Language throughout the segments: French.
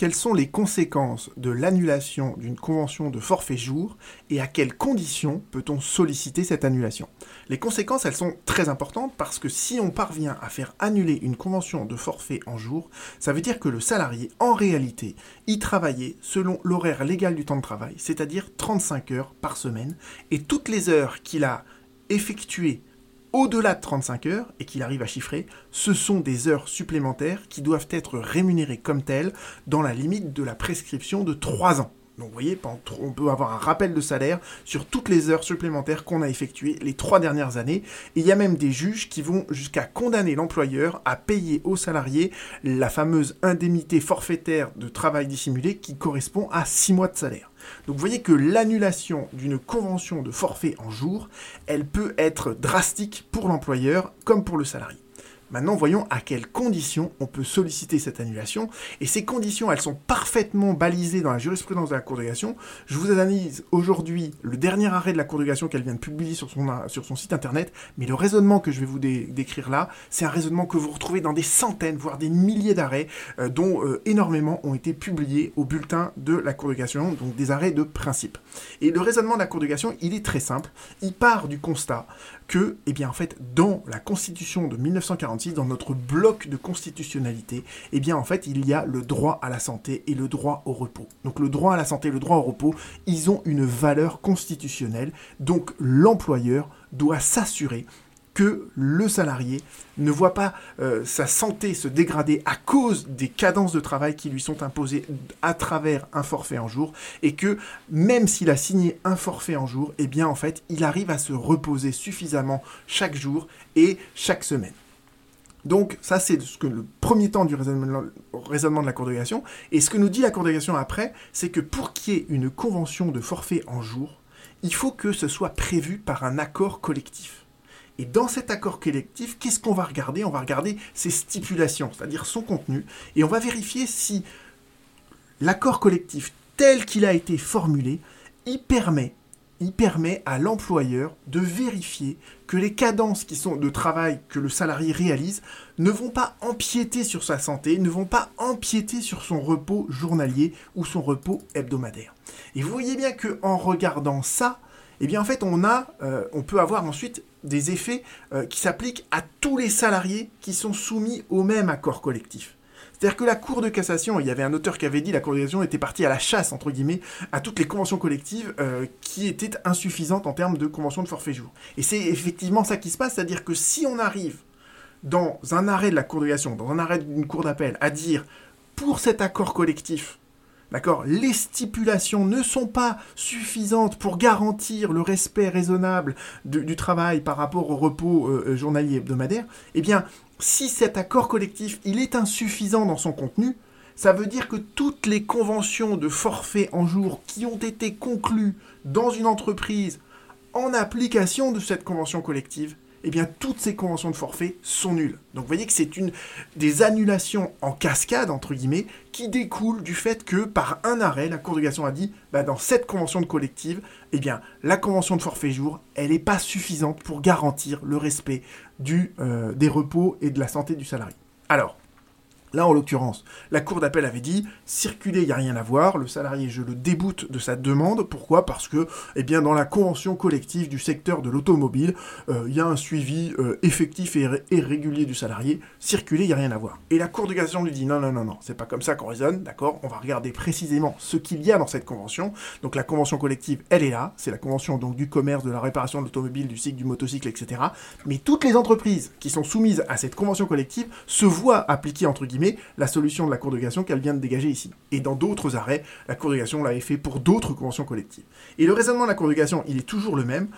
quelles sont les conséquences de l'annulation d'une convention de forfait jour et à quelles conditions peut-on solliciter cette annulation? Les conséquences, elles sont très importantes parce que si on parvient à faire annuler une convention de forfait en jour, ça veut dire que le salarié, en réalité, y travaillait selon l'horaire légal du temps de travail, c'est-à-dire 35 heures par semaine, et toutes les heures qu'il a effectuées au-delà de 35 heures, et qu'il arrive à chiffrer, ce sont des heures supplémentaires qui doivent être rémunérées comme telles dans la limite de la prescription de 3 ans. Donc vous voyez, on peut avoir un rappel de salaire sur toutes les heures supplémentaires qu'on a effectuées les trois dernières années. Et il y a même des juges qui vont jusqu'à condamner l'employeur à payer aux salariés la fameuse indemnité forfaitaire de travail dissimulé qui correspond à 6 mois de salaire. Donc vous voyez que l'annulation d'une convention de forfait en jour, elle peut être drastique pour l'employeur comme pour le salarié. Maintenant, voyons à quelles conditions on peut solliciter cette annulation. Et ces conditions, elles sont parfaitement balisées dans la jurisprudence de la Cour de cassation. Je vous analyse aujourd'hui le dernier arrêt de la Cour de cassation qu'elle vient de publier sur son, sur son site internet. Mais le raisonnement que je vais vous décrire là, c'est un raisonnement que vous retrouvez dans des centaines, voire des milliers d'arrêts, euh, dont euh, énormément ont été publiés au bulletin de la Cour de cassation, donc des arrêts de principe. Et le raisonnement de la Cour de cassation, il est très simple. Il part du constat que, eh bien, en fait, dans la Constitution de 1946, dans notre bloc de constitutionnalité, eh bien, en fait, il y a le droit à la santé et le droit au repos. Donc, le droit à la santé et le droit au repos, ils ont une valeur constitutionnelle. Donc, l'employeur doit s'assurer que le salarié ne voit pas euh, sa santé se dégrader à cause des cadences de travail qui lui sont imposées à travers un forfait en jour et que même s'il a signé un forfait en jour, eh bien en fait, il arrive à se reposer suffisamment chaque jour et chaque semaine. Donc ça c'est ce que le premier temps du raisonnement, de la Cour de Et ce que nous dit la Cour de après, c'est que pour qu'il y ait une convention de forfait en jour, il faut que ce soit prévu par un accord collectif. Et dans cet accord collectif, qu'est-ce qu'on va regarder? On va regarder ses stipulations, c'est-à-dire son contenu, et on va vérifier si l'accord collectif tel qu'il a été formulé, il permet, il permet à l'employeur de vérifier que les cadences qui sont de travail que le salarié réalise ne vont pas empiéter sur sa santé, ne vont pas empiéter sur son repos journalier ou son repos hebdomadaire. Et vous voyez bien que en regardant ça, eh euh, on peut avoir ensuite des effets euh, qui s'appliquent à tous les salariés qui sont soumis au même accord collectif. C'est-à-dire que la Cour de cassation, il y avait un auteur qui avait dit la Cour de cassation était partie à la chasse, entre guillemets, à toutes les conventions collectives euh, qui étaient insuffisantes en termes de conventions de forfait jour. Et c'est effectivement ça qui se passe, c'est-à-dire que si on arrive dans un arrêt de la Cour de cassation, dans un arrêt d'une Cour d'appel, à dire pour cet accord collectif, D'accord? Les stipulations ne sont pas suffisantes pour garantir le respect raisonnable du travail par rapport au repos euh, euh, journalier hebdomadaire. Eh bien, si cet accord collectif, est insuffisant dans son contenu, ça veut dire que toutes les conventions de forfait en jour qui ont été conclues dans une entreprise en application de cette convention collective, eh bien toutes ces conventions de forfait sont nulles. Donc vous voyez que c'est une des annulations en cascade, entre guillemets, qui découlent du fait que par un arrêt, la Cour de cassation a dit, bah, dans cette convention de collective, eh bien la convention de forfait jour, elle n'est pas suffisante pour garantir le respect du, euh, des repos et de la santé du salarié. Alors, Là, en l'occurrence, la cour d'appel avait dit circuler, il n'y a rien à voir. Le salarié, je le déboute de sa demande. Pourquoi? Parce que, eh bien, dans la convention collective du secteur de l'automobile, euh, il y a un suivi euh, effectif et, régulier du salarié. Circuler, il n'y a rien à voir. Et la cour de cassation lui dit non, non, non, non, c'est pas comme ça qu'on raisonne, d'accord? On va regarder précisément ce qu'il y a dans cette convention. Donc, la convention collective, elle est là. C'est la convention donc du commerce, de la réparation de l'automobile, du cycle, du motocycle, etc. Mais toutes les entreprises qui sont soumises à cette convention collective se voient appliquer entre guillemets la solution de la Cour de cassation qu'elle vient de dégager ici. Et dans d'autres arrêts, la Cour de cassation l'avait fait pour d'autres conventions collectives. Et le raisonnement de la Cour de cassation, il est toujours le même.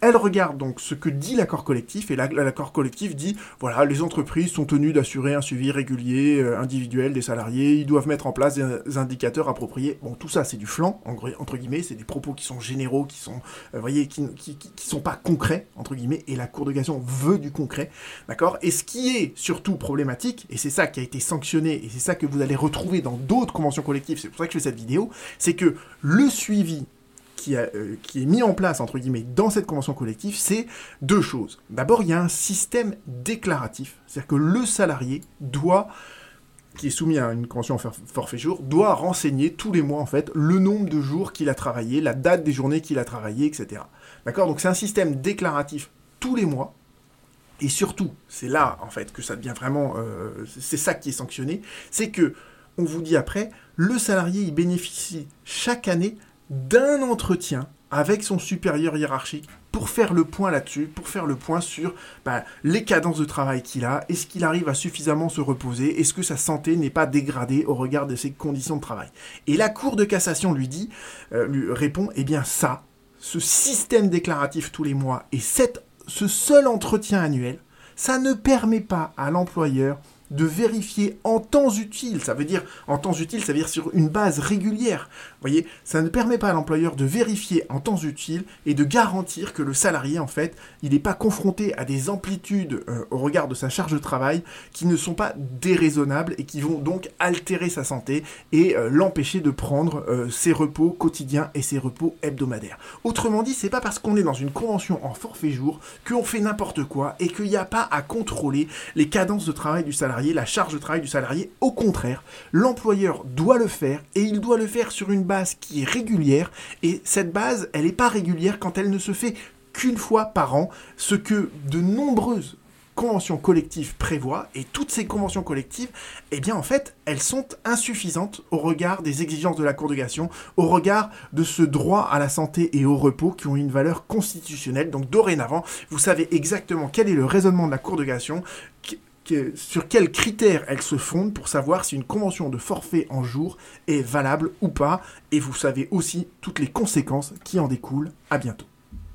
Elle regarde donc ce que dit l'accord collectif, et l'accord collectif dit, voilà, les entreprises sont tenues d'assurer un suivi régulier, euh, individuel des salariés, ils doivent mettre en place des indicateurs appropriés. Bon, tout ça, c'est du flanc, entre guillemets, c'est des propos qui sont généraux, qui sont, euh, voyez, qui, qui, sont pas concrets, entre guillemets, et la Cour de cassation veut du concret, d'accord? Et ce qui est surtout problématique, et c'est ça qui a été sanctionné, et c'est ça que vous allez retrouver dans d'autres conventions collectives, c'est pour ça que je fais cette vidéo, c'est que le suivi euh, qui, est mis en place, entre guillemets, dans cette convention collective, c'est deux choses. D'abord, il y a un système déclaratif, c'est-à-dire que le salarié doit qui est soumis à une convention forfait jour doit renseigner tous les mois en fait le nombre de jours qu'il a travaillé, la date des journées qu'il a travaillé, etc. D'accord? Donc c'est un système déclaratif tous les mois. Et surtout, c'est là en fait que ça devient vraiment, euh, c'est ça qui est sanctionné, c'est que on vous dit après, le salarié il bénéficie chaque année d'un entretien avec son supérieur hiérarchique pour faire le point là-dessus, pour faire le point sur bah, les cadences de travail qu'il a, est-ce qu'il arrive à suffisamment se reposer, est-ce que sa santé n'est pas dégradée au regard de ses conditions de travail? Et la Cour de cassation lui dit, euh, lui répond, eh bien ça, ce système déclaratif tous les mois et ce seul entretien annuel, ça ne permet pas à l'employeur de vérifier en temps utile. Ça veut dire, en temps utile, ça veut dire sur une base régulière. Vous voyez, ça ne permet pas à l'employeur de vérifier en temps utile et de garantir que le salarié, en fait, il n'est pas confronté à des amplitudes euh, au regard de sa charge de travail qui ne sont pas déraisonnables et qui vont donc altérer sa santé et euh, l'empêcher de prendre euh, ses repos quotidiens et ses repos hebdomadaires. Autrement dit, c'est pas parce qu'on est dans une convention en forfait jour qu'on fait n'importe quoi et qu'il n'y a pas à contrôler les cadences de travail du salarié la charge de travail du salarié. Au contraire, l'employeur doit le faire et il doit le faire sur une base qui est régulière. Et cette base, elle n'est pas régulière quand elle ne se fait qu'une fois par an, ce que de nombreuses conventions collectives prévoient, et toutes ces conventions collectives, eh bien en fait, elles sont insuffisantes au regard des exigences de la Cour de cassation, au regard de ce droit à la santé et au repos qui ont une valeur constitutionnelle. Donc dorénavant, vous savez exactement quel est le raisonnement de la Cour de cassation, sur quels critères elle se fonde pour savoir si une convention de forfait en jour est valable ou pas. Et vous savez aussi toutes les conséquences qui en découlent. À bientôt.